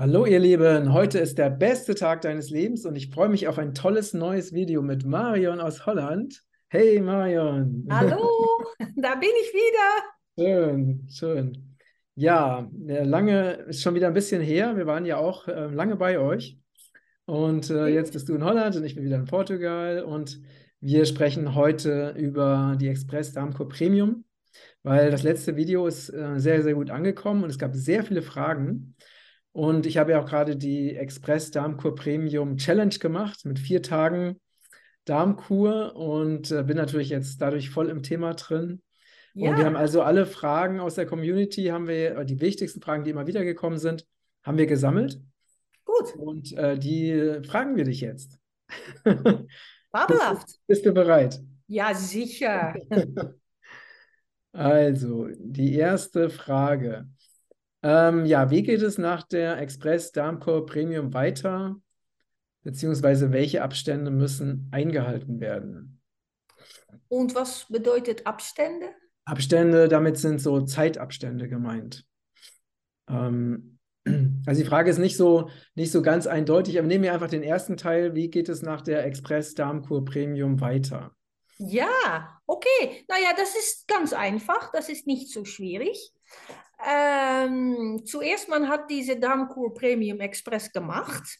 Hallo ihr Lieben, heute ist der beste Tag deines Lebens und ich freue mich auf ein tolles neues Video mit Marion aus Holland. Hey Marion. Hallo, da bin ich wieder. Schön, schön. Ja, lange ist schon wieder ein bisschen her. Wir waren ja auch äh, lange bei euch. Und äh, jetzt bist du in Holland und ich bin wieder in Portugal. Und wir sprechen heute über die Express Darmkur Premium, weil das letzte Video ist äh, sehr, sehr gut angekommen und es gab sehr viele Fragen. Und ich habe ja auch gerade die Express Darmkur Premium Challenge gemacht mit vier Tagen Darmkur und äh, bin natürlich jetzt dadurch voll im Thema drin. Ja. Und wir haben also alle Fragen aus der Community, haben wir, äh, die wichtigsten Fragen, die immer wieder gekommen sind, haben wir gesammelt. Gut. Und äh, die fragen wir dich jetzt. Fabelhaft. Bist, bist du bereit? Ja, sicher. also, die erste Frage. Ähm, ja, wie geht es nach der Express Darmcore Premium weiter? Beziehungsweise welche Abstände müssen eingehalten werden? Und was bedeutet Abstände? Abstände, damit sind so Zeitabstände gemeint. Ähm, also die Frage ist nicht so, nicht so ganz eindeutig, aber nehmen wir einfach den ersten Teil. Wie geht es nach der Express Darmkur Premium weiter? Ja, okay. Naja, das ist ganz einfach. Das ist nicht so schwierig. Ähm, zuerst, man hat diese Darmkur Premium Express gemacht.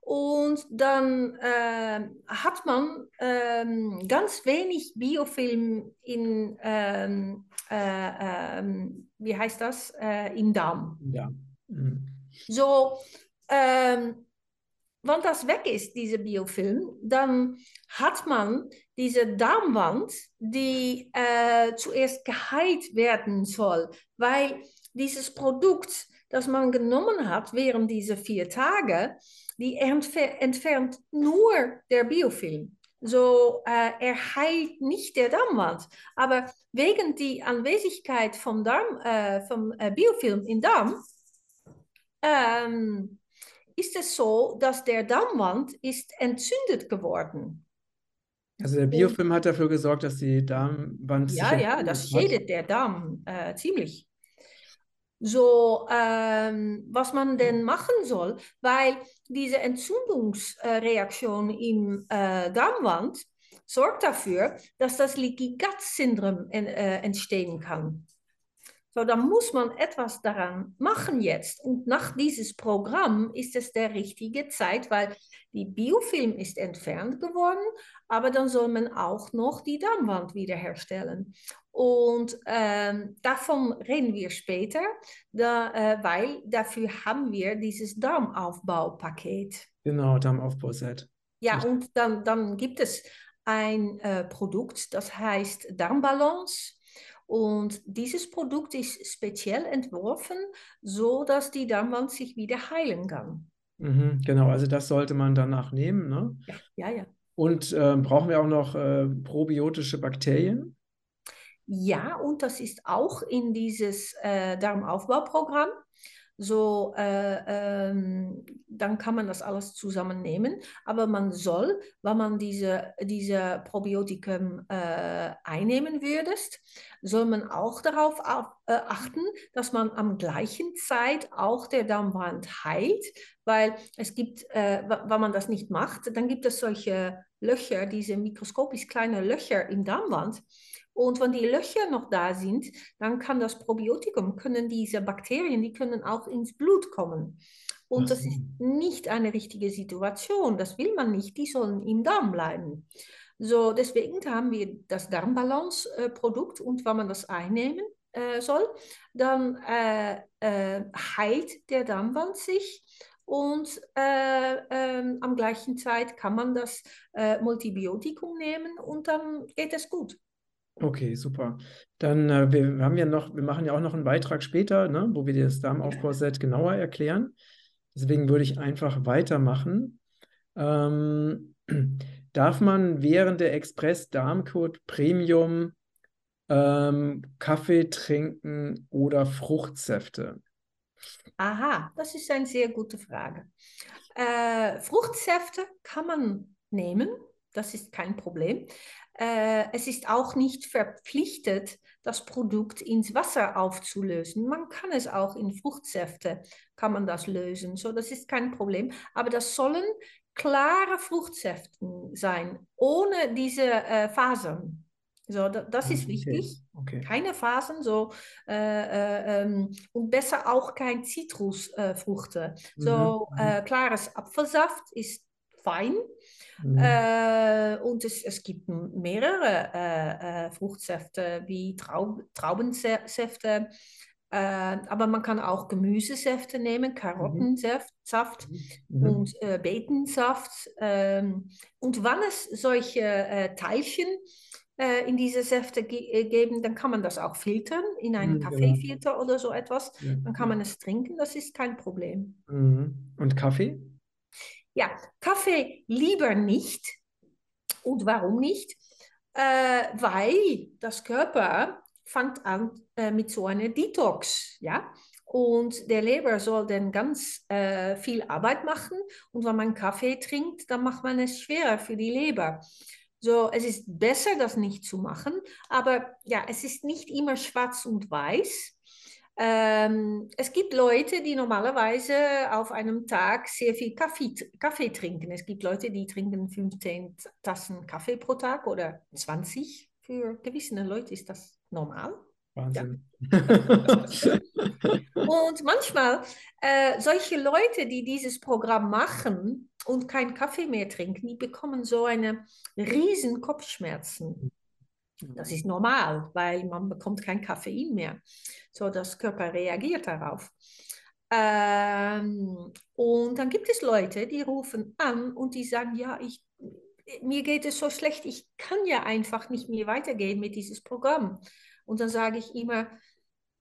Und dann äh, hat man ähm, ganz wenig Biofilm in, ähm, äh, äh, wie heißt das, äh, im Darm. Ja. Mhm. So, ähm, wenn das weg ist, diese Biofilm, dann hat man diese Darmwand, die äh, zuerst geheilt werden soll, weil dieses Produkt, das man genommen hat während dieser vier Tage, die entfer entfernt nur der Biofilm. So, äh, er heilt nicht der Darmwand. Aber wegen der Anwesenheit vom, Darm, äh, vom äh, Biofilm im Darm ähm, ist es so, dass der Darmwand ist entzündet geworden. Also der Biofilm hat dafür gesorgt, dass die Darmwand ja, Ja, das schädet der Darm äh, ziemlich. So, ähm, was man denn machen soll, weil diese Entzündungsreaktion im äh, Darmwand sorgt dafür, dass das Leaky Gut Syndrom en, äh, entstehen kann. So, dann muss man etwas daran machen jetzt. Und nach dieses Programm ist es der richtige Zeit, weil die Biofilm ist entfernt geworden, aber dann soll man auch noch die Darmwand wiederherstellen. Und ähm, davon reden wir später, da, äh, weil dafür haben wir dieses Darmaufbaupaket. Genau, Darmaufbauset. Ja, und dann, dann gibt es ein äh, Produkt, das heißt Darmbalance. Und dieses Produkt ist speziell entworfen, so dass die Darmwand sich wieder heilen kann. Mhm, genau, also das sollte man danach nehmen. Ne? Ja, ja. ja. Und äh, brauchen wir auch noch äh, probiotische Bakterien? Ja, und das ist auch in dieses äh, Darmaufbauprogramm. So, äh, ähm, dann kann man das alles zusammennehmen. Aber man soll, wenn man diese, diese Probiotikum äh, einnehmen würdest, soll man auch darauf auf, äh, achten, dass man am gleichen Zeit auch der Darmwand heilt, weil es gibt, äh, wenn man das nicht macht, dann gibt es solche Löcher, diese mikroskopisch kleine Löcher im Darmwand. Und wenn die Löcher noch da sind, dann kann das Probiotikum, können diese Bakterien, die können auch ins Blut kommen. Und das ist nicht eine richtige Situation. Das will man nicht. Die sollen im Darm bleiben. So, deswegen haben wir das Darmbalance-Produkt und wenn man das einnehmen äh, soll, dann äh, äh, heilt der Darmwand sich und äh, ähm, am gleichen Zeit kann man das äh, Multibiotikum nehmen und dann geht es gut. Okay, super. Dann, äh, wir, haben ja noch, wir machen ja auch noch einen Beitrag später, ne, wo wir dir das Darmaufbauset genauer erklären. Deswegen würde ich einfach weitermachen. Ähm, darf man während der Express Darmcode Premium ähm, Kaffee trinken oder Fruchtsäfte? Aha, das ist eine sehr gute Frage. Äh, Fruchtsäfte kann man nehmen, das ist kein Problem. Äh, es ist auch nicht verpflichtet, das Produkt ins Wasser aufzulösen. Man kann es auch in Fruchtsäfte, kann man das lösen. So, das ist kein Problem. Aber das sollen klare Fruchtsäfte sein, ohne diese äh, Fasern. So, das ist ah, okay. wichtig. Okay. Keine Fasern, so äh, äh, ähm, und besser auch kein Zitrusfrüchte. Mhm. So mhm. äh, klares Apfelsaft ist fein. Mhm. Äh, und es, es gibt mehrere äh, äh, Fruchtsäfte wie Traub, Traubensäfte, aber man kann auch Gemüsesäfte nehmen, mhm. Karottensaft mhm. und Betensaft. Ähm, und wann es solche Teilchen äh, in diese Säfte ge äh, geben, dann kann man das auch filtern in einen mhm, Kaffeefilter genau. oder so etwas. Ja. Dann kann man es trinken, das ist kein Problem. Mhm. Und Kaffee? Ja, Kaffee lieber nicht. Und warum nicht? Äh, weil das Körper fängt an äh, mit so einer Detox, ja. Und der Leber soll dann ganz äh, viel Arbeit machen. Und wenn man Kaffee trinkt, dann macht man es schwerer für die Leber. So, es ist besser, das nicht zu machen, aber ja, es ist nicht immer schwarz und weiß. Ähm, es gibt Leute, die normalerweise auf einem Tag sehr viel Kaffee, Kaffee trinken. Es gibt Leute, die trinken 15 Tassen Kaffee pro Tag oder 20. Für gewisse Leute ist das normal. Wahnsinn. Ja. und manchmal, äh, solche Leute, die dieses Programm machen, und keinen Kaffee mehr trinken, die bekommen so eine riesen Kopfschmerzen. Das ist normal, weil man bekommt kein Koffein mehr. So, das Körper reagiert darauf. Ähm, und dann gibt es Leute, die rufen an und die sagen, ja, ich, mir geht es so schlecht, ich kann ja einfach nicht mehr weitergehen mit dieses Programm. Und dann sage ich immer,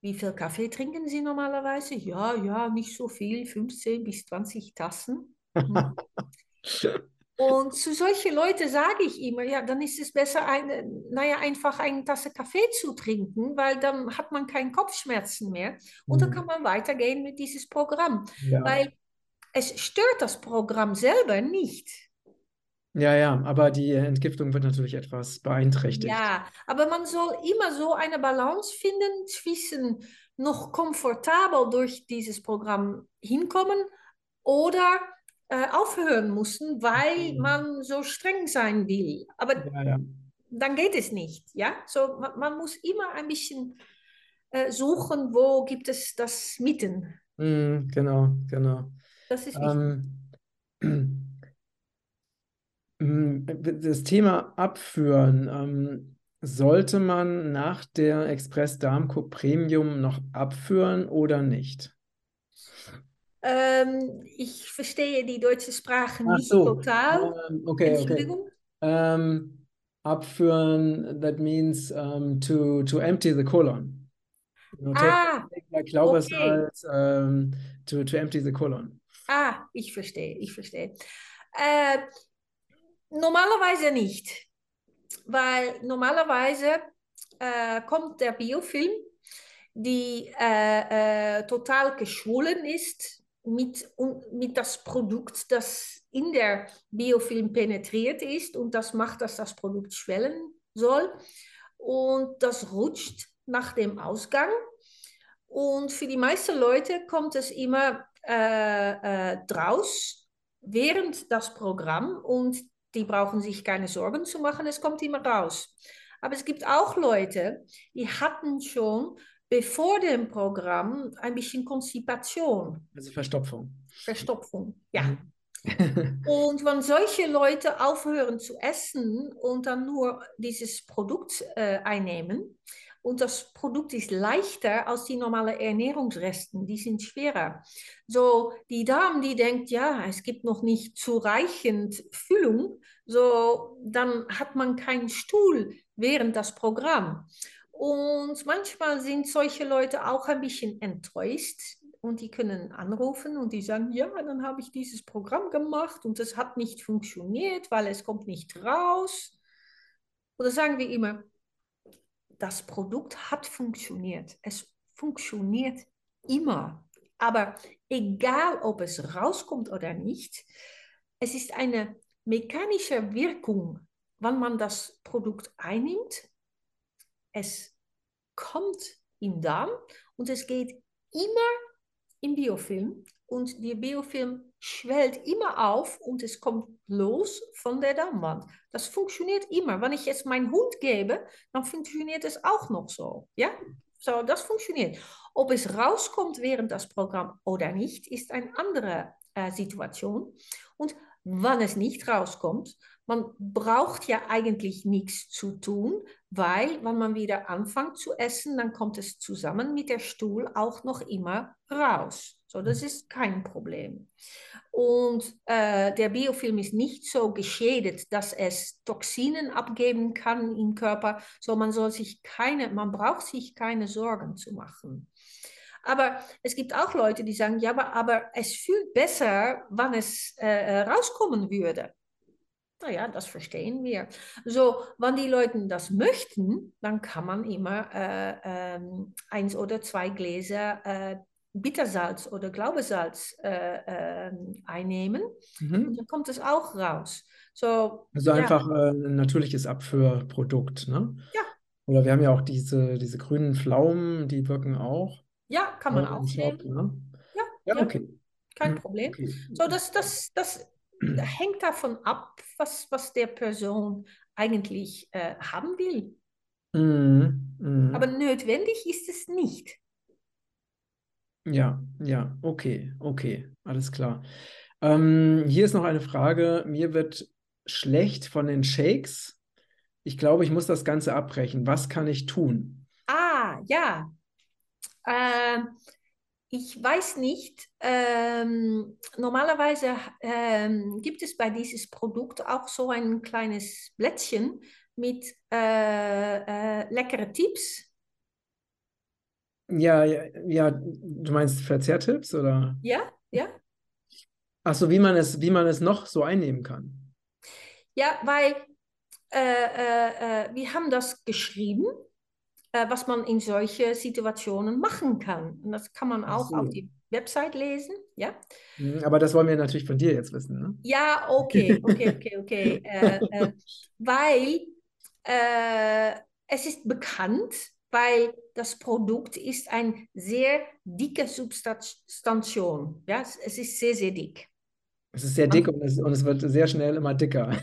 wie viel Kaffee trinken Sie normalerweise? Ja, ja, nicht so viel, 15 bis 20 Tassen. Und zu solchen Leuten sage ich immer, ja, dann ist es besser, eine, naja, einfach eine Tasse Kaffee zu trinken, weil dann hat man keine Kopfschmerzen mehr und dann mhm. kann man weitergehen mit diesem Programm. Ja. Weil es stört das Programm selber nicht. Ja, ja, aber die Entgiftung wird natürlich etwas beeinträchtigt. Ja, aber man soll immer so eine Balance finden zwischen noch komfortabel durch dieses Programm hinkommen oder äh, aufhören mussten, weil mhm. man so streng sein will. Aber ja, ja. dann geht es nicht. Ja? So, man, man muss immer ein bisschen äh, suchen, wo gibt es das Mitten. Mm, genau, genau. Das ist wichtig. Ähm, das Thema Abführen. Ähm, sollte man nach der Express Darmco Premium noch abführen oder nicht? Ähm, ich verstehe die deutsche Sprache nicht so. total. Um, okay, Entschuldigung. Okay. Um, abführen, that means um, to, to empty the colon. You know, ah, take, like Glaubersalz okay. to, to empty the colon. Ah, ich verstehe, ich verstehe. Äh, normalerweise nicht, weil normalerweise äh, kommt der Biofilm, die äh, äh total geschwollen ist, mit, mit das Produkt, das in der Biofilm penetriert ist und das macht, dass das Produkt schwellen soll. Und das rutscht nach dem Ausgang. Und für die meisten Leute kommt es immer äh, äh, draus während das Programm und die brauchen sich keine Sorgen zu machen, es kommt immer raus. Aber es gibt auch Leute, die hatten schon bevor dem Programm ein bisschen Konstipation. Also Verstopfung. Verstopfung, ja. Mhm. und wenn solche Leute aufhören zu essen und dann nur dieses Produkt äh, einnehmen, und das Produkt ist leichter als die normalen Ernährungsresten, die sind schwerer. So, die Dame, die denkt, ja, es gibt noch nicht zureichend Füllung, so, dann hat man keinen Stuhl während das Programm. Und manchmal sind solche Leute auch ein bisschen enttäuscht und die können anrufen und die sagen, ja, dann habe ich dieses Programm gemacht und es hat nicht funktioniert, weil es kommt nicht raus. Oder sagen wir immer, das Produkt hat funktioniert. Es funktioniert immer. Aber egal, ob es rauskommt oder nicht, es ist eine mechanische Wirkung wenn man das Produkt einnimmt, es kommt im Darm und es geht immer im Biofilm und der Biofilm schwellt immer auf und es kommt los von der Darmwand. Das funktioniert immer. Wenn ich jetzt meinen Hund gebe, dann funktioniert es auch noch so. Ja, so, das funktioniert. Ob es rauskommt während das Programm oder nicht, ist eine andere äh, Situation. Und wann es nicht rauskommt, man braucht ja eigentlich nichts zu tun, weil wenn man wieder anfängt zu essen, dann kommt es zusammen mit der Stuhl auch noch immer raus. So, das mhm. ist kein Problem. Und äh, der Biofilm ist nicht so geschädigt, dass es Toxinen abgeben kann im Körper. So, man soll sich keine, man braucht sich keine Sorgen zu machen. Aber es gibt auch Leute, die sagen, ja, aber, aber es fühlt besser, wann es äh, äh, rauskommen würde. Naja, das verstehen wir. So, wenn die Leute das möchten, dann kann man immer äh, ähm, eins oder zwei Gläser äh, Bittersalz oder Glaubesalz äh, äh, einnehmen. Mhm. Dann kommt es auch raus. So, also ja. einfach äh, ein natürliches Abführprodukt, ne? Ja. Oder wir haben ja auch diese, diese grünen Pflaumen, die wirken auch. Ja, kann man auch nehmen. Ne? Ja, ja, okay. Kein mhm, Problem. Okay. So, das, das, das hängt davon ab, was, was der Person eigentlich äh, haben will. Mhm. Mhm. Aber notwendig ist es nicht. Ja, ja, okay, okay, alles klar. Ähm, hier ist noch eine Frage. Mir wird schlecht von den Shakes. Ich glaube, ich muss das Ganze abbrechen. Was kann ich tun? Ah, ja. Ähm, ich weiß nicht, ähm, normalerweise ähm, gibt es bei dieses Produkt auch so ein kleines Blättchen mit äh, äh, leckere Tipps. Ja, ja, ja, du meinst Verzehrtipps oder? Ja, ja. Ach so, wie man es, wie man es noch so einnehmen kann. Ja, weil äh, äh, äh wir haben das geschrieben äh, was man in solche Situationen machen kann. Und das kann man auch so. auf die Website lesen, ja. Mhm, aber das wollen wir natürlich von dir jetzt wissen, ne? Ja, okay, okay, okay, okay. äh, äh, weil äh, es ist bekannt, weil das Produkt ist ein sehr dicke Substantion. Ja, es ist sehr, sehr dick. Es ist sehr dick und es, und es, wird sehr schnell immer dicker.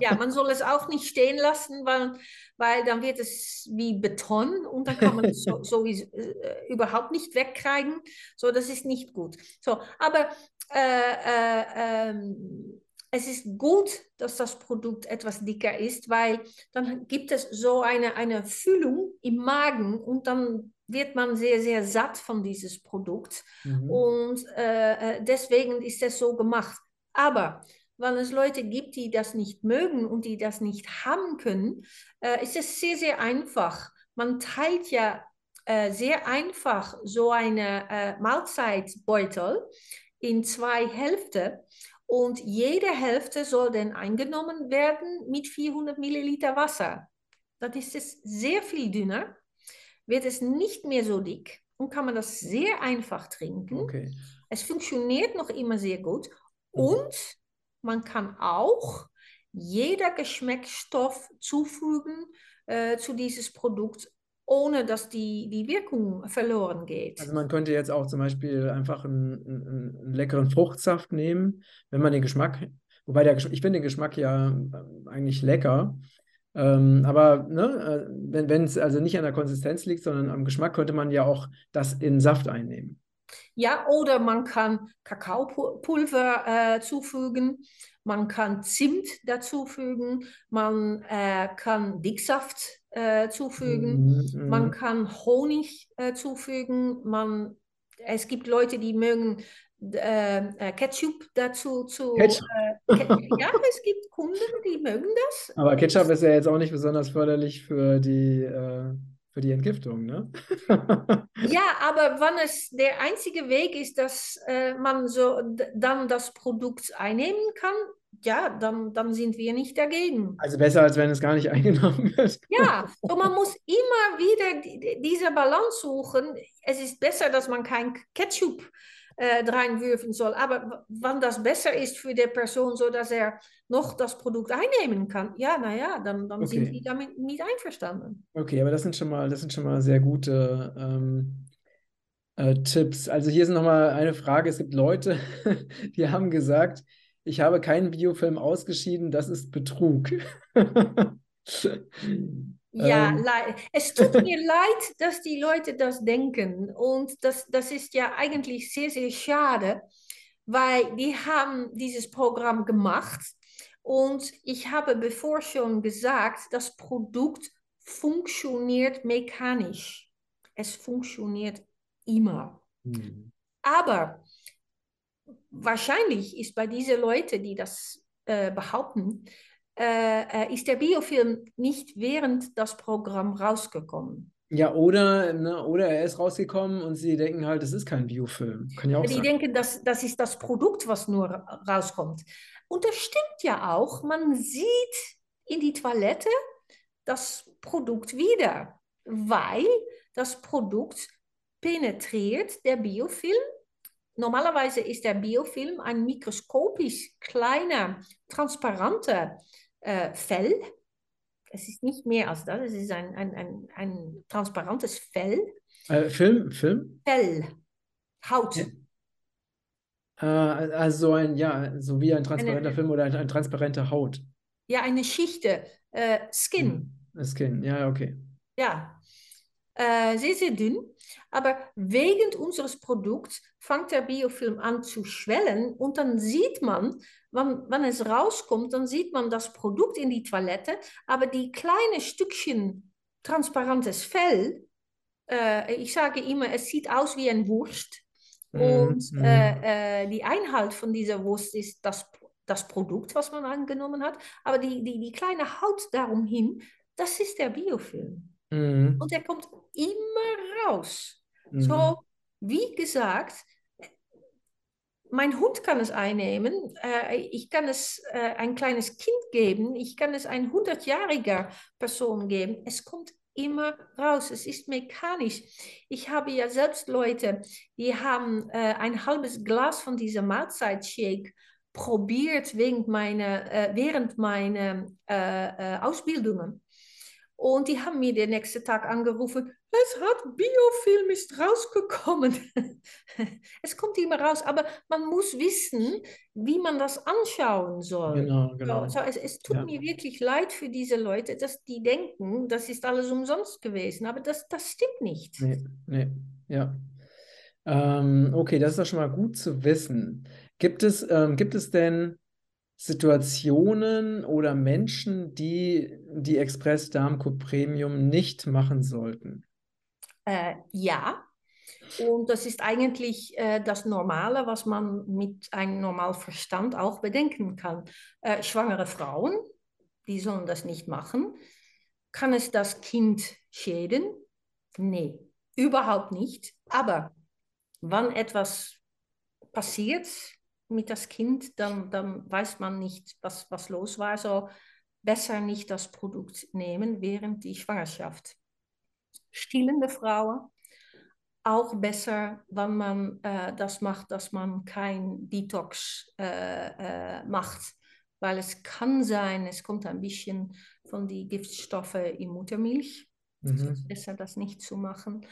ja, man soll es auch nicht stehen lassen, weil, weil dann wird es wie Beton und dann kann man es so, so wie, äh, überhaupt nicht wegkriegen. So, das ist nicht gut. So, aber äh, äh, ähm, es ist gut, dass das Produkt etwas dicker ist, weil dann gibt es so eine, eine Füllung im Magen und dann wird man sehr, sehr satt von dieses Produkt. Mhm. Und äh, äh deswegen ist es so gemacht. Aber wenn es Leute gibt, die das nicht mögen und die das nicht haben können, äh, ist es sehr, sehr einfach. Man teilt ja äh, sehr einfach so eine äh, Mahlzeitbeutel in zwei Hälften und jede Hälfte soll dann eingenommen werden mit 400 Milliliter Wasser. Das ist es sehr viel dünner, wird es nicht mehr so dick und kann man das sehr einfach trinken. Okay. Es funktioniert noch immer sehr gut Mhm. Und man kann auch jeder Geschmacksstoff zufügen äh, zu dieses Produkt, ohne dass die, die Wirkung verloren geht. Also man könnte jetzt auch zum Beispiel einfach einen, einen, einen leckeren Fruchtsaft nehmen, wenn man den Geschmack, wobei der ich finde den Geschmack ja äh, eigentlich lecker. Ähm, aber ne, äh, wenn es also nicht an der Konsistenz liegt, sondern am Geschmack, könnte man ja auch das in Saft einnehmen. Ja, oder man kann Kakaopulver äh, zufügen, man kann Zimt dazufügen, man äh, kann Dicksaft äh, zufügen, mm, man kann Honig äh, zufügen, man, es gibt Leute, die mögen äh, äh, Ketchup dazu zu. Ketchup. ja, es gibt Kunden, die mögen das. Aber Ketchup ist ja jetzt auch nicht besonders förderlich für die für die Entgiftung, ne? ja, aber wenn es der einzige Weg ist, dass äh, man so dann das Produkt einnehmen kann, ja, dann, dann sind wir nicht dagegen. Also besser, als wenn es gar nicht eingenommen wird. ja, und man muss immer wieder die, diese Balance suchen. Es ist besser, dass man kein Ketchup äh, reinwürfen soll. Aber wann das besser ist für die Person, sodass er noch das Produkt einnehmen kann, ja, naja, dann, dann Okay. sind wir damit nicht einverstanden. Okay, aber das sind schon mal, das sind schon mal sehr gute ähm, äh, Tipps. Also hier ist nochmal eine Frage. Es gibt Leute, die haben gesagt, ich habe keinen Biofilm ausgeschieden, das ist Betrug. Ja, Ähm, es tut mir leid, dass die Leute das denken. Und das, das ist ja eigentlich sehr, sehr schade, weil die haben dieses Programm gemacht. Und ich habe bevor schon gesagt, das Produkt funktioniert mechanisch. Es funktioniert immer. hm. Aber wahrscheinlich ist bei diesen Leuten, die das äh, behaupten, äh, äh, ist der Biofilm nicht während das Programm rausgekommen. Ja, oder, ne, oder er ist rausgekommen und sie denken halt, es ist kein Biofilm. Kann ja auch Die sein. denken, dass das ist das Produkt, was nur ra- rauskommt. Und das stimmt ja auch. Man sieht in die Toilette das Produkt wieder, weil das Produkt penetriert der Biofilm. Normalerweise ist der Biofilm ein mikroskopisch kleiner, transparenter äh, Fell. Es ist nicht mehr als das, es ist ein, ein, ein, ein transparentes Fell. Äh, Film, Film? Fell, Haut. Ja. Äh, also ein, ja, so wie ein transparenter Eine- Film oder eine, eine transparente Haut. Ja, eine Schichte, äh, Skin. Hm, Skin, ja, okay. Ja, äh, sehr, sehr dünn. Aber wegen unseres Produkts fängt der Biofilm an zu schwellen und dann sieht man, wann, wann es rauskommt, dann sieht man das Produkt in die Toilette, aber die kleinen Stückchen transparentes Fell, äh, ich sage immer, es sieht aus wie ein Wurst. Mhm, Und mhm. äh, äh, die Einhalt von dieser Wurst ist das, das Produkt, was man angenommen hat. Aber die, die, die kleine Haut darum hin, das ist der Biofilm. Mhm, Und er kommt immer raus. mhm. So, wie gesagt, mein Hund kann es einnehmen, äh, ich kann es äh, ein kleines Kind geben, ich kann es ein 100-jähriger Person geben. Es kommt immer raus, es ist mechanisch. Ich habe ja selbst Leute, die haben äh, ein halbes Glas von diesem Mahlzeitshake probiert während meiner, äh, während meiner Ausbildungen. Und die haben mir den nächsten Tag angerufen, es hat Biofilm ist rausgekommen. es kommt immer raus, aber man muss wissen, wie man das anschauen soll. Genau, genau. So, es, es tut Ja. mir wirklich leid für diese Leute, dass die denken, das ist alles umsonst gewesen, aber das, das stimmt nicht. Nee, nee, ja. Ähm, okay, das ist doch schon mal gut zu wissen. Gibt es, ähm, gibt es denn Situationen oder Menschen, die die Express Darmco Premium nicht machen sollten? Äh, ja, und das ist eigentlich äh, das Normale, was man mit einem normalen Verstand auch bedenken kann. Äh, schwangere Frauen, die sollen das nicht machen. Kann es das Kind schäden? Nee, überhaupt nicht. Aber wenn etwas passiert mit das Kind, dann, dann weiß man nicht, was, was los war. So besser nicht das Produkt nehmen während die Schwangerschaft. Stillende Frauen, auch besser, wenn man äh, das macht, dass man kein Detox äh, äh, macht. Weil es kann sein, es kommt ein bisschen von den Giftstoffen in Muttermilch. Es Mhm. ist besser, das nicht zu machen.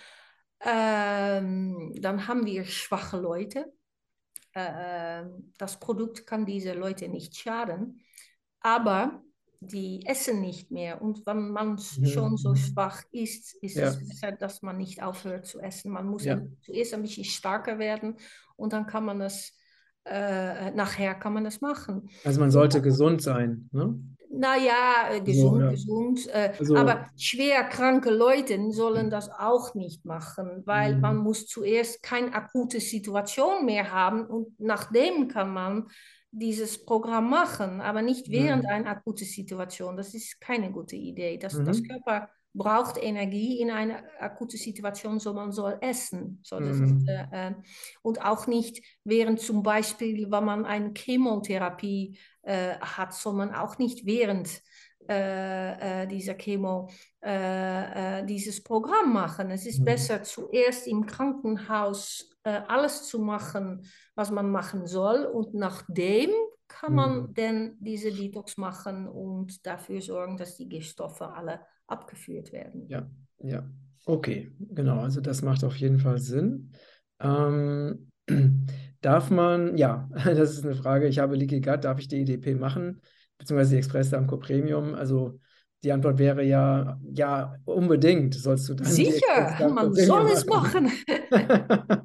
Ähm, dann haben wir schwache Leute. Äh, das Produkt kann diese Leute nicht schaden, aber die essen nicht mehr. Und wenn man Mhm. schon so Mhm. schwach ist, ist Ja. es besser, dass man nicht aufhört zu essen. Man muss Ja. zuerst ein bisschen stärker werden und dann kann man das, äh, nachher kann man das machen. Also man sollte gesund sein, ne? Naja, äh, So, gesund, gesund. Äh, Also- aber schwer kranke Leute sollen das auch nicht machen, weil Mhm. man muss zuerst keine akute Situation mehr haben und nachdem kann man dieses Programm machen, aber nicht während Mhm. einer akuten Situation. Das ist keine gute Idee. Das, Mhm. das Körper braucht Energie in einer akuten Situation, so man soll essen. So, das Mhm. ist, äh, äh, und auch nicht während zum Beispiel, wenn man eine Chemotherapie äh, hat, soll man auch nicht während äh, äh, dieser Chemo äh, dieses Programm machen. Es ist mhm. besser, zuerst im Krankenhaus alles zu machen, was man machen soll und nachdem kann man mhm. dann diese Detox machen und dafür sorgen, dass die Giftstoffe alle abgeführt werden. Ja, ja. Okay, genau. Also das macht auf jeden Fall Sinn. Ähm, darf man, ja, das ist eine Frage. Ich habe Leaky Gut, darf ich die EDP machen? Beziehungsweise die Express Damco Premium? Also die Antwort wäre ja, ja, unbedingt sollst du dann. Sicher, man soll es machen.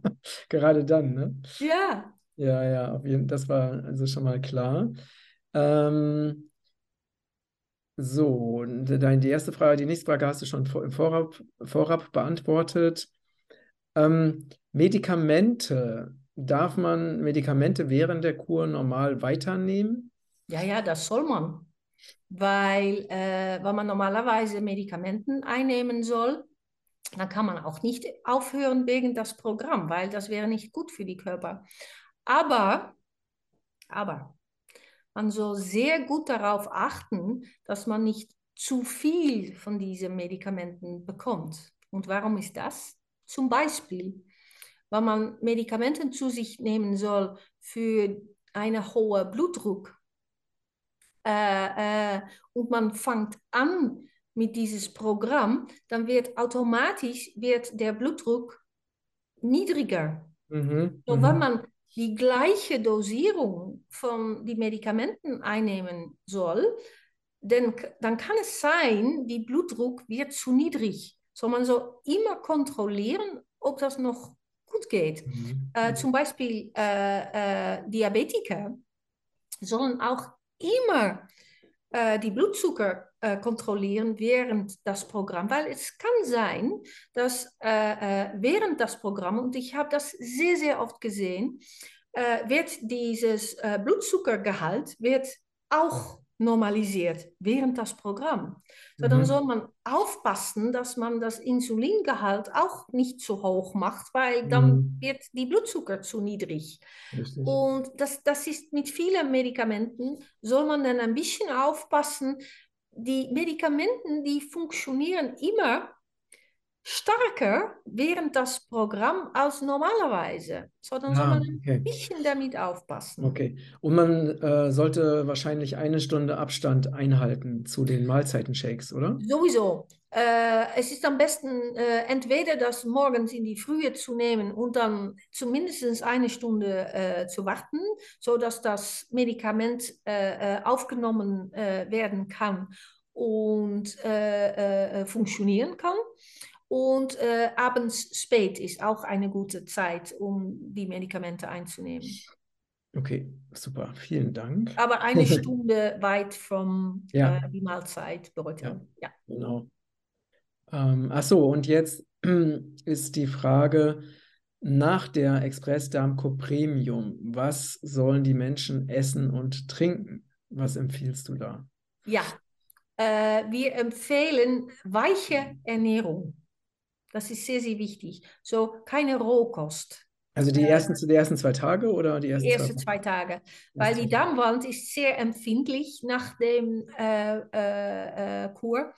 Gerade dann, ne? Ja. Ja, ja, auf jeden, das war also schon mal klar. Ähm, so, deine, die erste Frage, die nächste Frage hast du schon vor, im Vorab, Vorab beantwortet. Ähm, Medikamente, darf man Medikamente während der Kur normal weiternehmen? Ja, ja, das soll man. Weil, äh, wenn man normalerweise Medikamenten einnehmen soll, dann kann man auch nicht aufhören wegen das Programm, weil das wäre nicht gut für die Körper. Aber, aber, man soll sehr gut darauf achten, dass man nicht zu viel von diesen Medikamenten bekommt. Und warum ist das? Zum Beispiel, wenn man Medikamente zu sich nehmen soll für einen hohen Blutdruck äh, äh, und man fängt an mit diesem Programm, dann wird automatisch wird der Blutdruck niedriger. Mhm, so, wenn mhm. man die gleiche Dosierung von den Medikamenten einnehmen soll, dann, dann kann es sein, die Blutdruck wird zu niedrig. So, man soll immer kontrollieren, ob das noch gut geht. Mhm. Äh, zum Beispiel äh, äh, Diabetiker sollen auch immer äh, die Blutzucker äh, kontrollieren während das Programm, weil es kann sein, dass äh, äh während das Programm, und ich habe das sehr, sehr oft gesehen, äh, wird dieses äh, Blutzuckergehalt wird auch normalisiert während das Programm. So, dann mhm. soll man aufpassen, dass man das Insulingehalt auch nicht zu hoch macht, weil dann mhm. wird die Blutzucker zu niedrig. Richtig. Und das, das ist mit vielen Medikamenten, soll man dann ein bisschen aufpassen. Die Medikamenten, die funktionieren immer stärker während das Programm als normalerweise. So, dann ah, soll man okay. ein bisschen damit aufpassen. Okay. Und man äh, sollte wahrscheinlich eine Stunde Abstand einhalten zu den Mahlzeitenshakes, oder? Sowieso. Äh, es ist am besten, äh, entweder das morgens in die Frühe zu nehmen und dann zumindest eine Stunde äh, zu warten, sodass das Medikament äh, äh, aufgenommen werden kann und funktionieren kann. Und äh, abends spät ist auch eine gute Zeit, um die Medikamente einzunehmen. Okay, super, vielen Dank. Aber eine Stunde weit vom ja. äh, die Mahlzeit bedeutet. Ja, genau. Ähm, ach so, und jetzt ist die Frage nach der Express Darmco Premium, was sollen die Menschen essen und trinken? Was empfiehlst du da? Ja, äh, wir empfehlen weiche Ernährung. Das ist sehr, sehr wichtig. So keine Rohkost. Also die ersten, die ersten zwei Tage oder die ersten die ersten zwei, zwei Tage? Weil die Darmwand ist sehr empfindlich nach dem äh, äh, äh Kur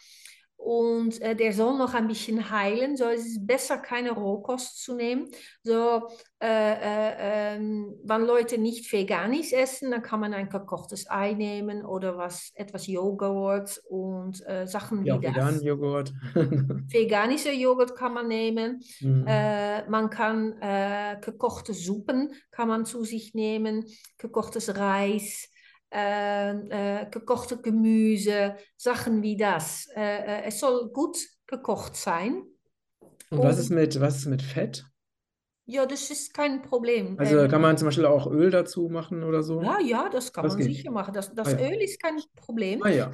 und äh, der soll noch ein bisschen heilen. So es ist besser, keine Rohkost zu nehmen. So, äh, äh, ähm, wenn Leute nicht veganisch essen, dann kann man ein gekochtes Ei nehmen oder was, etwas Joghurt und äh, Sachen ja, wie das. Joghurt. Veganische Joghurt kann man nehmen. Mhm. Äh, man kann äh, gekochte Suppen kann man zu sich nehmen, gekochtes Reis. Äh, äh, gekochte Gemüse, Sachen wie das. Äh, es soll gut gekocht sein. Und, was ist mit, was ist mit Fett? Ja, das ist kein Problem. Also ähm, kann man zum Beispiel auch Öl dazu machen oder so? Ja, ja, das kann das man geht. sicher machen. Das, das ah, ja. Öl ist kein Problem. Ah, ja.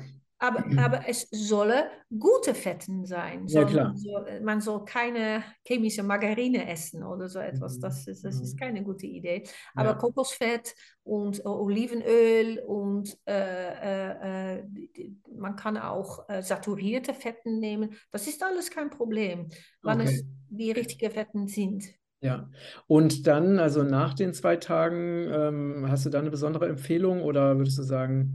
Aber, aber es sollen gute Fetten sein. Ja, klar. So, man soll keine chemische Margarine essen oder so etwas. Das ist, das ist mhm. keine gute Idee. Aber ja. Kokosfett und äh, Olivenöl und äh, äh, äh man kann auch äh, saturierte Fetten nehmen. Das ist alles kein Problem, wenn okay. es die richtigen Fetten sind. Ja, und dann, also nach den zwei Tagen, ähm, hast du da eine besondere Empfehlung oder würdest du sagen,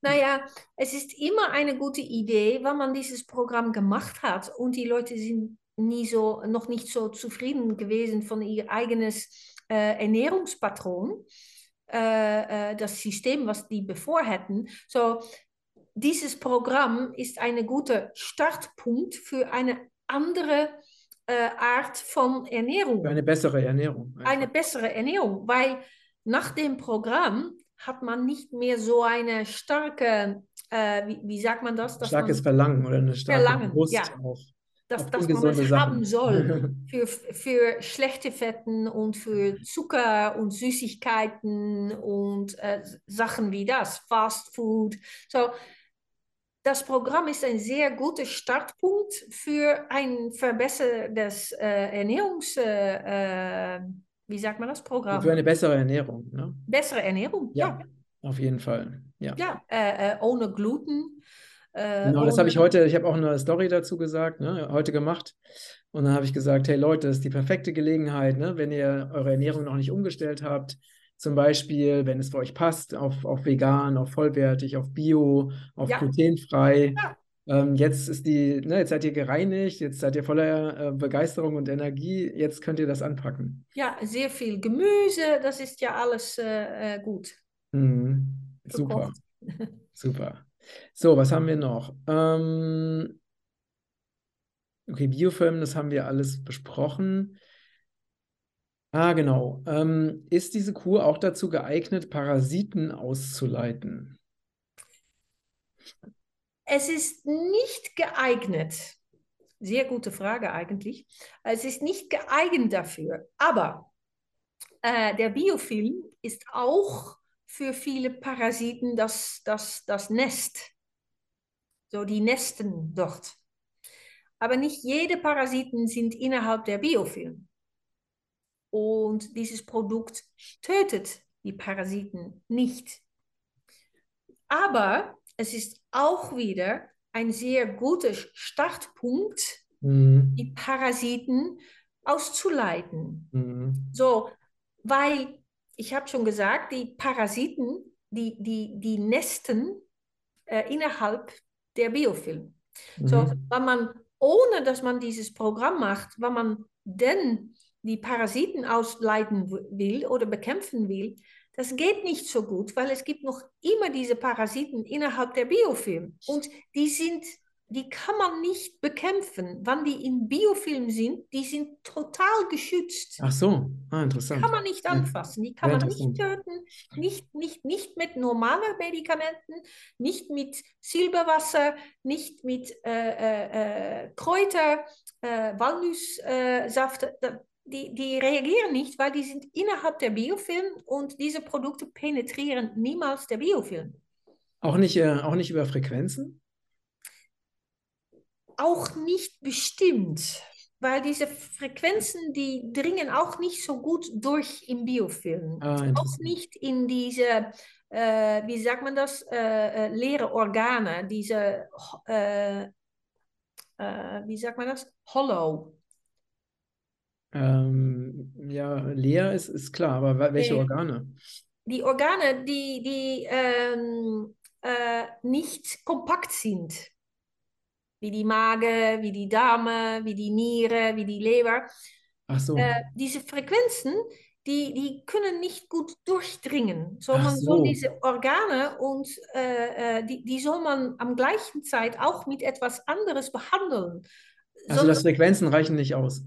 Naja, es ist immer eine gute Idee, wenn man dieses Programm gemacht hat und die Leute sind nie so, noch nicht so zufrieden gewesen von ihr eigenes äh, Ernährungspatron, äh, äh, das System, was die bevor hätten. So, dieses Programm ist ein guter Startpunkt für eine andere äh, Art von Ernährung. Für eine bessere Ernährung. Einfach. Eine bessere Ernährung, weil nach dem Programm hat man nicht mehr so eine starke, äh, wie, wie, sagt man das? Starkes Verlangen oder eine starke Verlangen, Lust ja. auf, dass, auf dass man es haben soll für, für schlechte Fetten und für Zucker und Süßigkeiten und äh, Sachen wie das, Fast Food. So, das Programm ist ein sehr guter Startpunkt für ein verbessertes äh, Ernährungs... Äh, äh wie sagt man das Programm? Für eine bessere Ernährung. Ne? Bessere Ernährung, ja. ja. Auf jeden Fall. Ja, ja äh, äh, ohne Gluten. Äh, genau, das habe ich heute, ich habe auch eine Story dazu gesagt, ne, heute gemacht. Und dann habe ich gesagt, hey Leute, das ist die perfekte Gelegenheit, ne, wenn ihr eure Ernährung noch nicht umgestellt habt, zum Beispiel, wenn es für euch passt, auf, auf vegan, auf vollwertig, auf bio, auf ja. glutenfrei. Ja. Ähm, jetzt ist die, ne, jetzt seid ihr gereinigt, jetzt seid ihr voller äh, Begeisterung und Energie, jetzt könnt ihr das anpacken. Ja, sehr viel Gemüse, das ist ja alles äh, äh gut. Mhm. Super. Super. So, was haben wir noch? Ähm, okay, Biofilm, das haben wir alles besprochen. Ah, genau. Ähm, ist diese Kur auch dazu geeignet, Parasiten auszuleiten? Es ist nicht geeignet. Sehr gute Frage eigentlich. Es ist nicht geeignet dafür. Aber äh, der Biofilm ist auch für viele Parasiten das, das, das Nest. So, die nesten dort. Aber nicht jede Parasiten sind innerhalb der Biofilm. Und dieses Produkt tötet die Parasiten nicht. Aber es ist auch wieder ein sehr guter Startpunkt, mhm. die Parasiten auszuleiten. Mhm. So, weil ich habe schon gesagt, die Parasiten, die, die, die nesten äh, innerhalb der Biofilm. Mhm. So, wenn man, ohne dass man dieses Programm macht, wenn man denn die Parasiten ausleiten will oder bekämpfen will, das geht nicht so gut, weil es gibt noch immer diese Parasiten innerhalb der Biofilm. Und die sind, die kann man nicht bekämpfen. Wann die in Biofilm sind, die sind total geschützt. Ach so, ah, interessant. Die kann man nicht anfassen, die kann man nicht töten, nicht, nicht, nicht mit normalen Medikamenten, nicht mit Silberwasser, nicht mit äh, äh, äh Kräuter, äh, Walnusssaft. Die, die reagieren nicht, weil die sind innerhalb der Biofilm und diese Produkte penetrieren niemals der Biofilm. Auch nicht, äh, auch nicht über Frequenzen? Auch nicht bestimmt, weil diese Frequenzen, die dringen auch nicht so gut durch im Biofilm. Ah, auch nicht in diese, äh, wie sagt man das, äh, äh leere Organe, diese, äh, äh, wie sagt man das, Hollow. Ähm, ja, leer ist, ist klar, aber welche. Organe? Die Organe, die, die ähm, äh, nicht kompakt sind. Wie die Mage, wie die Darme, wie die Niere, wie die Leber. Ach so. Äh, diese Frequenzen, die, die können nicht gut durchdringen. So, man so. soll diese Organe und äh, äh, die, die soll man am gleichen Zeit auch mit etwas anderes behandeln. Also, dass Frequenzen reichen nicht aus.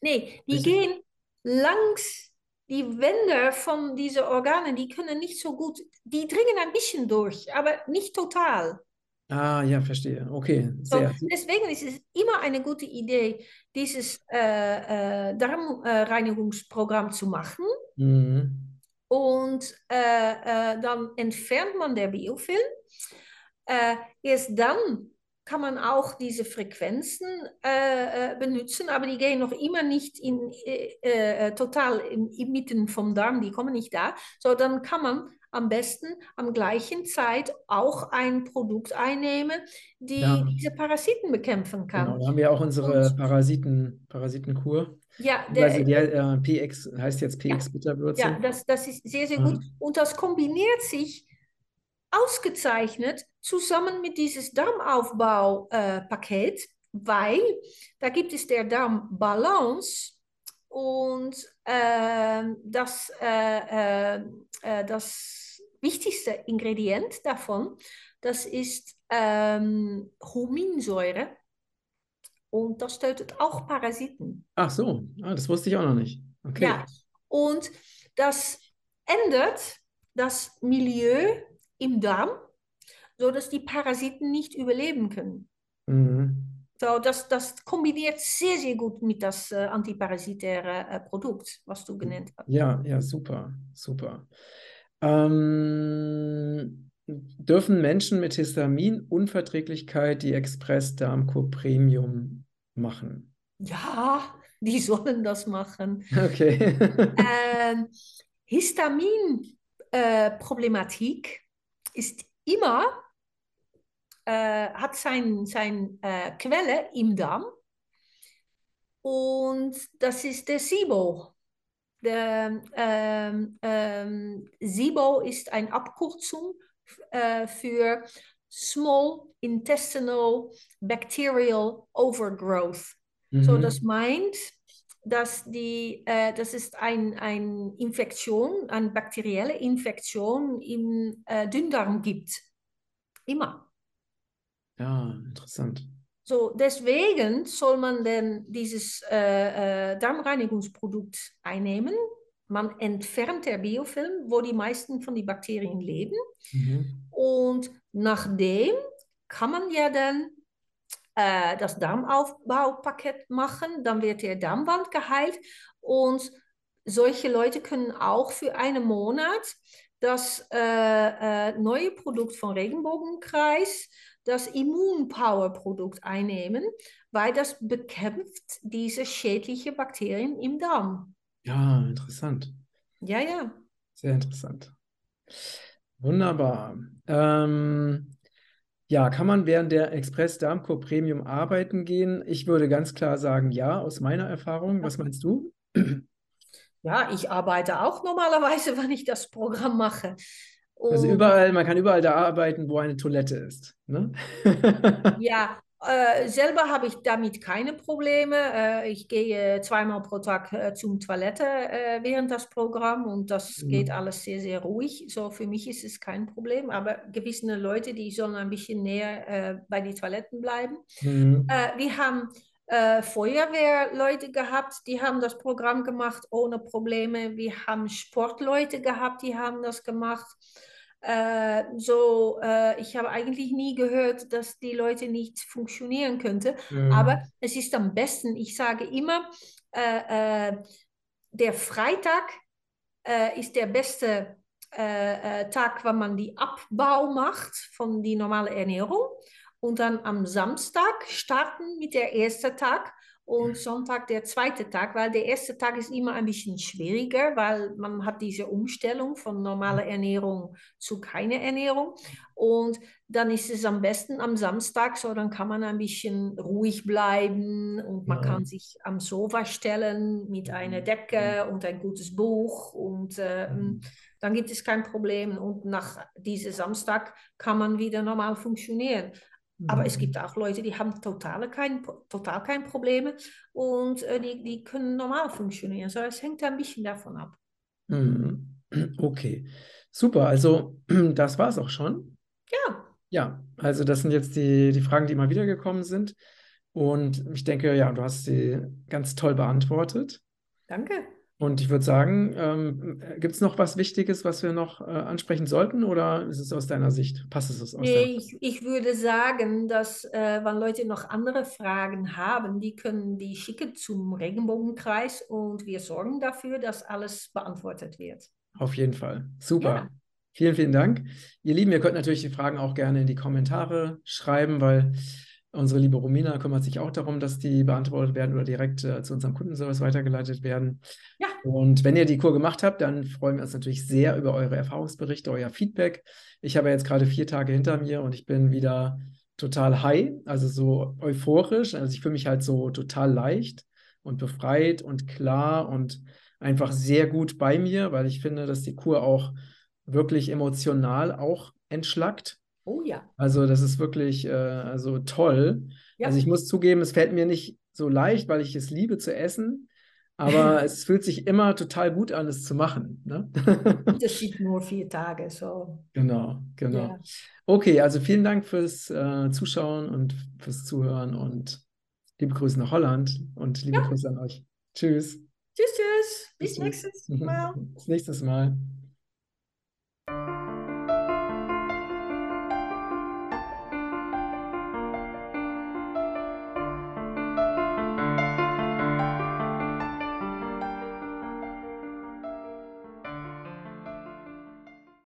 Nee, die gehen langs die Wände von diesen Organen, die können nicht so gut, die dringen ein bisschen durch, aber nicht total. Ah, ja, verstehe. Okay, sehr. So, deswegen ist es immer eine gute Idee, dieses äh, äh, Darmreinigungsprogramm zu machen. Mhm. Und äh, äh dann entfernt man der Biofilm. Äh, erst dann kann man auch diese Frequenzen äh, äh, benutzen, aber die gehen noch immer nicht in, äh, äh total in, inmitten vom Darm, die kommen nicht da. So, dann kann man am besten am gleichen Zeit auch ein Produkt einnehmen, die ja. diese Parasiten bekämpfen kann. Genau, da haben wir auch unsere Und, Parasiten, Parasitenkur. Ja, der, also die äh, PX heißt jetzt PX ja, Bitterwürze. Ja, das, das ist sehr, sehr gut. Und das kombiniert sich ausgezeichnet zusammen mit dieses Darmaufbaupaket, äh, weil da gibt es der Darmbalance und äh, das, äh, äh, äh, das wichtigste Ingredient davon, das ist ähm, Huminsäure und das tötet auch Parasiten. Ach so, ah, das wusste ich auch noch nicht. Okay. Ja, und das ändert das Milieu im Darm, sodass die Parasiten nicht überleben können. Mhm. So, das, das kombiniert sehr, sehr gut mit das äh, antiparasitäre äh, Produkt, was du genannt hast. Ja, ja, super, super. Ähm, dürfen Menschen mit Histaminunverträglichkeit die Express Darmkur Premium machen? Ja, die sollen das machen. Okay. ähm, Histaminproblematik äh, ist immer, äh, hat seine sein, äh, Quelle im Darm und das ist der SIBO. Der, ähm, ähm, SIBO ist eine Abkürzung äh, für Small Intestinal Bacterial Overgrowth. Mhm. So, das meint, dass die, äh, das ist eine ein Infektion, eine bakterielle Infektion im äh, Dünndarm gibt. Immer. Ja, interessant. So, deswegen soll man denn dieses äh, äh, Darmreinigungsprodukt einnehmen. Man entfernt der Biofilm, wo die meisten von den Bakterien leben. Mhm. Und nachdem kann man ja dann äh, das Darmaufbaupaket machen, dann wird der Darmwand geheilt und solche Leute können auch für einen Monat das äh, äh, neue Produkt von Regenbogenkreis, das Immunpower-Produkt einnehmen, weil das bekämpft diese schädlichen Bakterien im Darm. Ja, interessant. Ja, ja. Sehr interessant. Wunderbar. Ähm, ja, kann man während der Express Darmkur Premium arbeiten gehen? Ich würde ganz klar sagen, ja, aus meiner Erfahrung. Was meinst du? Ja, ich arbeite auch normalerweise, wenn ich das Programm mache. Und also überall, man kann überall da arbeiten, wo eine Toilette ist. Ne? ja, äh, selber habe ich damit keine Probleme. Äh, ich gehe zweimal pro Tag äh, zum Toilette äh, während das Programm und das mhm. geht alles sehr, sehr ruhig. So für mich ist es kein Problem, aber gewisse Leute, die sollen ein bisschen näher äh, bei den Toiletten bleiben. Mhm. Wir haben Feuerwehrleute gehabt, die haben das Programm gemacht ohne Probleme. Wir haben Sportleute gehabt, die haben das gemacht. Äh, so, äh, ich habe eigentlich nie gehört, dass die Leute nicht funktionieren könnte. Mhm. Aber es ist am besten, ich sage immer, äh, äh der Freitag äh, ist der beste äh, Tag, wenn man die Abbau macht von die normale Ernährung. Und dann am Samstag starten mit der ersten Tag und Sonntag der zweite Tag, weil der erste Tag ist immer ein bisschen schwieriger, weil man hat diese Umstellung von normaler Ernährung zu keiner Ernährung. Und dann ist es am besten am Samstag, so dann kann man ein bisschen ruhig bleiben und man ja. kann sich am Sofa stellen mit einer Decke und ein gutes Buch und äh, dann gibt es kein Problem. Und nach diesem Samstag kann man wieder normal funktionieren. Aber es mhm. gibt auch Leute, die haben total kein, total kein Probleme und äh, die, die können normal funktionieren. So, es hängt ein bisschen davon ab. Mhm. Okay, super. Also das war es auch schon. Ja. Ja, also das sind jetzt die, die Fragen, die immer wieder gekommen sind. Und ich denke, ja, du hast sie ganz toll beantwortet. Danke. Und ich würde sagen, ähm, gibt es noch was Wichtiges, was wir noch äh, ansprechen sollten oder ist es aus deiner Sicht? Passt es aus nee, ich, ich würde sagen, dass äh, wenn Leute noch andere Fragen haben, die können die schicken zum Regenbogenkreis und wir sorgen dafür, dass alles beantwortet wird. Auf jeden Fall. Super. Ja. Vielen, vielen Dank. Ihr Lieben, ihr könnt natürlich die Fragen auch gerne in die Kommentare schreiben, weil Unsere liebe Romina kümmert sich auch darum, dass die beantwortet werden oder direkt äh, zu unserem Kundenservice weitergeleitet werden. Ja. Und wenn ihr die Kur gemacht habt, dann freuen wir uns natürlich sehr über eure Erfahrungsberichte, euer Feedback. Ich habe jetzt gerade vier Tage hinter mir und ich bin wieder total high, also so euphorisch. Also ich fühle mich halt so total leicht und befreit und klar und einfach sehr gut bei mir, weil ich finde, dass die Kur auch wirklich emotional auch entschlackt. Oh ja. Also das ist wirklich äh, also toll. Ja. Also ich muss zugeben, es fällt mir nicht so leicht, weil ich es liebe zu essen. Aber es fühlt sich immer total gut an, es zu machen. Ne? Das sieht nur vier Tage. So. Genau, genau. Ja. Okay, also vielen Dank fürs äh, Zuschauen und fürs Zuhören und liebe Grüße nach Holland und liebe Ja. Grüße an euch. Tschüss. Tschüss, tschüss. Bis Tschüss. nächstes Mal. Bis nächstes Mal.